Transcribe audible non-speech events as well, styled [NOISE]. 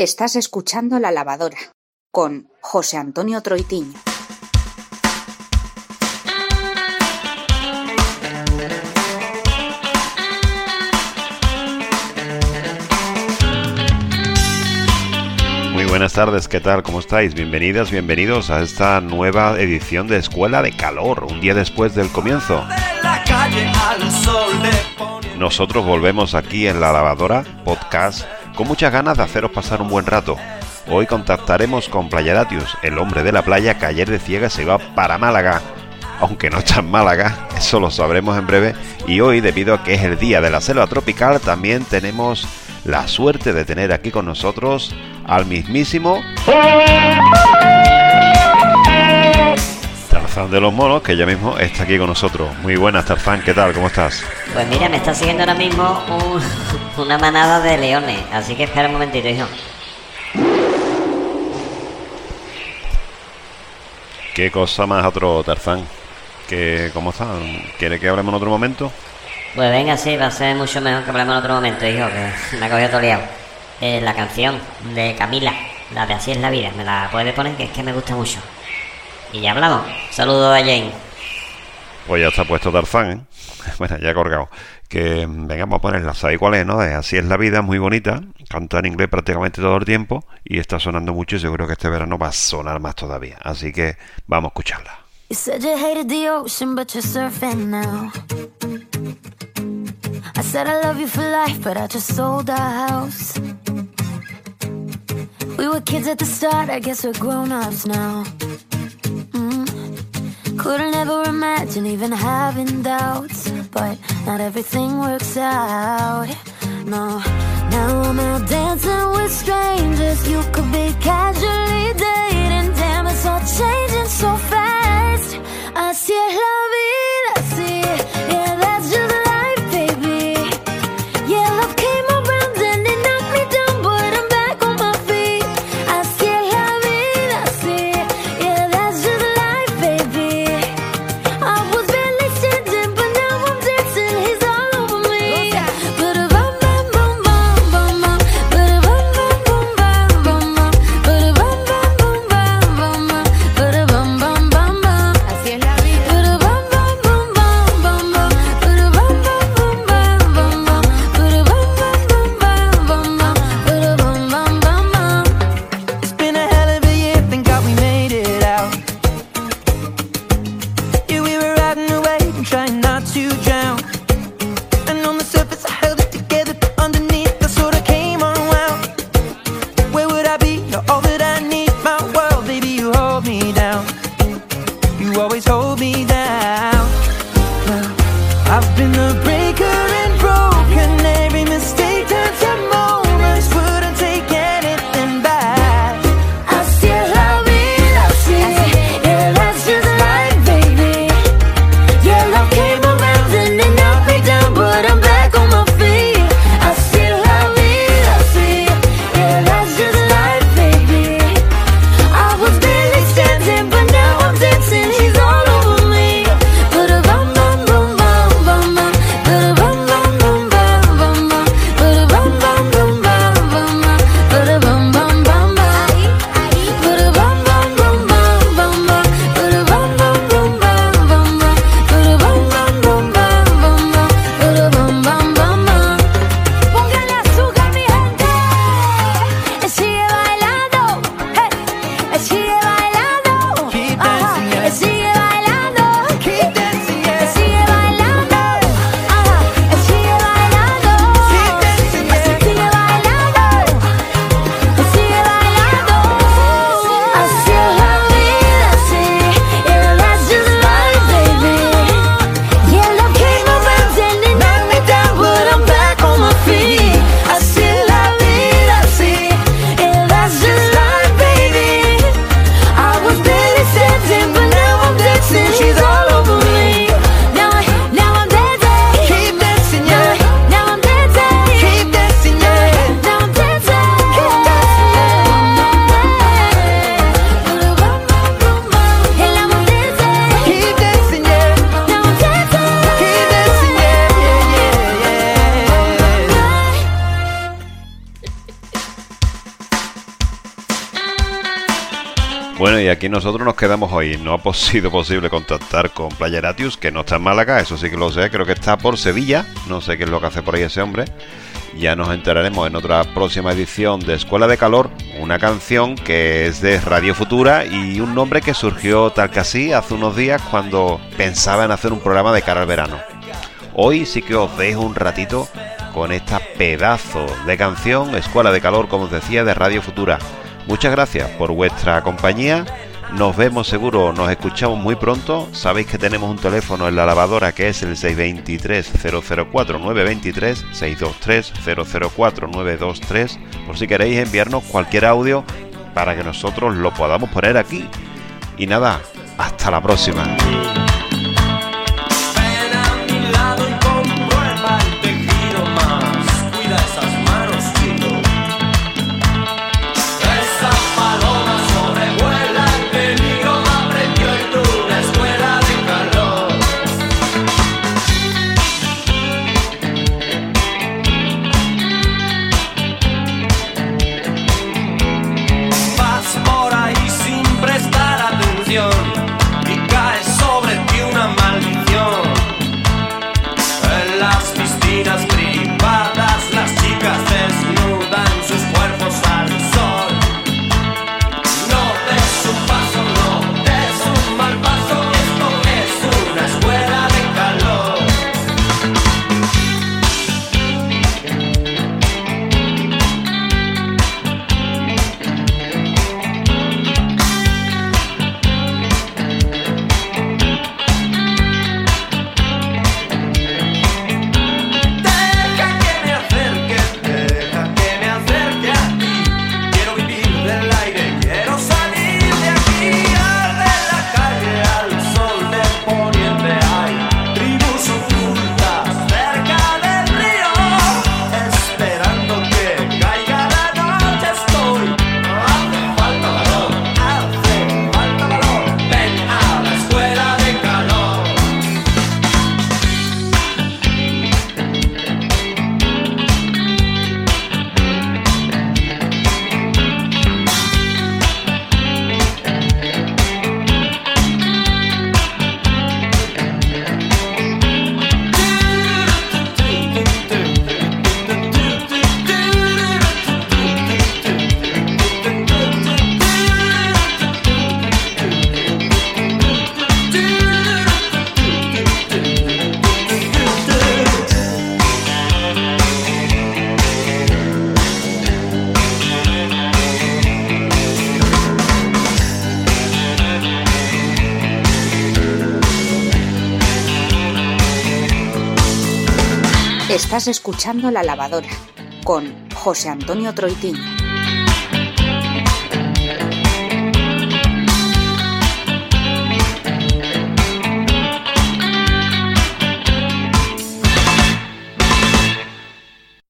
Estás escuchando La Lavadora con José Antonio Troitiño. Muy buenas tardes, ¿qué tal? ¿Cómo estáis? Bienvenidas, bienvenidos a esta nueva edición de Escuela de Calor, un día después del comienzo. Nosotros volvemos aquí en La Lavadora, podcast, con muchas ganas de haceros pasar un buen rato. Hoy contactaremos con Playaratius, el hombre de la playa que ayer de ciega se iba para Málaga. Aunque no está en Málaga, eso lo sabremos en breve. Y hoy, debido a que es el día de la selva tropical, también tenemos la suerte de tener aquí con nosotros al mismísimo Tarzán de los Monos, que ya mismo está aquí con nosotros. Muy buenas, Tarzán, ¿qué tal? ¿Cómo estás? Pues mira, me está siguiendo ahora mismo un- [LAUGHS] una manada de leones, así que espera un momentito, hijo. ¿Qué cosa más otro, Tarzán? ¿Qué, ¿Cómo está? ¿Quiere que hablemos en otro momento? Pues venga, sí, va a ser mucho mejor que hablemos en otro momento, hijo, que [LAUGHS] me ha cogido todo liado. Eh, la canción de Camila, la de Así es la vida, me la puedes poner, que es que me gusta mucho. Y ya hablamos. Saludos a Jane. Pues ya está puesto Tarzán, ¿eh? [LAUGHS] Bueno, ya he colgado. Que mm, venga, vamos a ponerla. ¿Sabéis cuál es, no? De Así es la vida, muy bonita. Canta en inglés prácticamente todo el tiempo. Y está sonando mucho y seguro que este verano va a sonar más todavía. Así que vamos a escucharla. You said you hated the ocean, but you're surfing now. I said I love you for life, but I just sold our house. We were kids at the start, I guess we're grown ups now. Couldn't ever imagine even having doubts, but not everything works out. No, now I'm out dancing with strangers. You could I've been the brain y aquí nosotros nos quedamos hoy. No ha sido posible contactar con Playeratius, que no está en Málaga, eso sí que lo sé, creo que está por Sevilla. No sé qué es lo que hace por ahí ese hombre. Ya nos enteraremos en otra próxima edición de Escuela de Calor, una canción que es de Radio Futura y un nombre que surgió tal que así hace unos días cuando pensaba en hacer un programa de cara al verano. Hoy sí que os dejo un ratito con esta pedazo de canción, Escuela de Calor, como os decía, de Radio Futura. Muchas gracias por vuestra compañía. Nos vemos seguro, nos escuchamos muy pronto. Sabéis que tenemos un teléfono en la lavadora que es el 623-004-923, 623-004-923, por si queréis enviarnos cualquier audio para que nosotros lo podamos poner aquí. Y nada, hasta la próxima. Estás escuchando La Lavadora con José Antonio Troitín.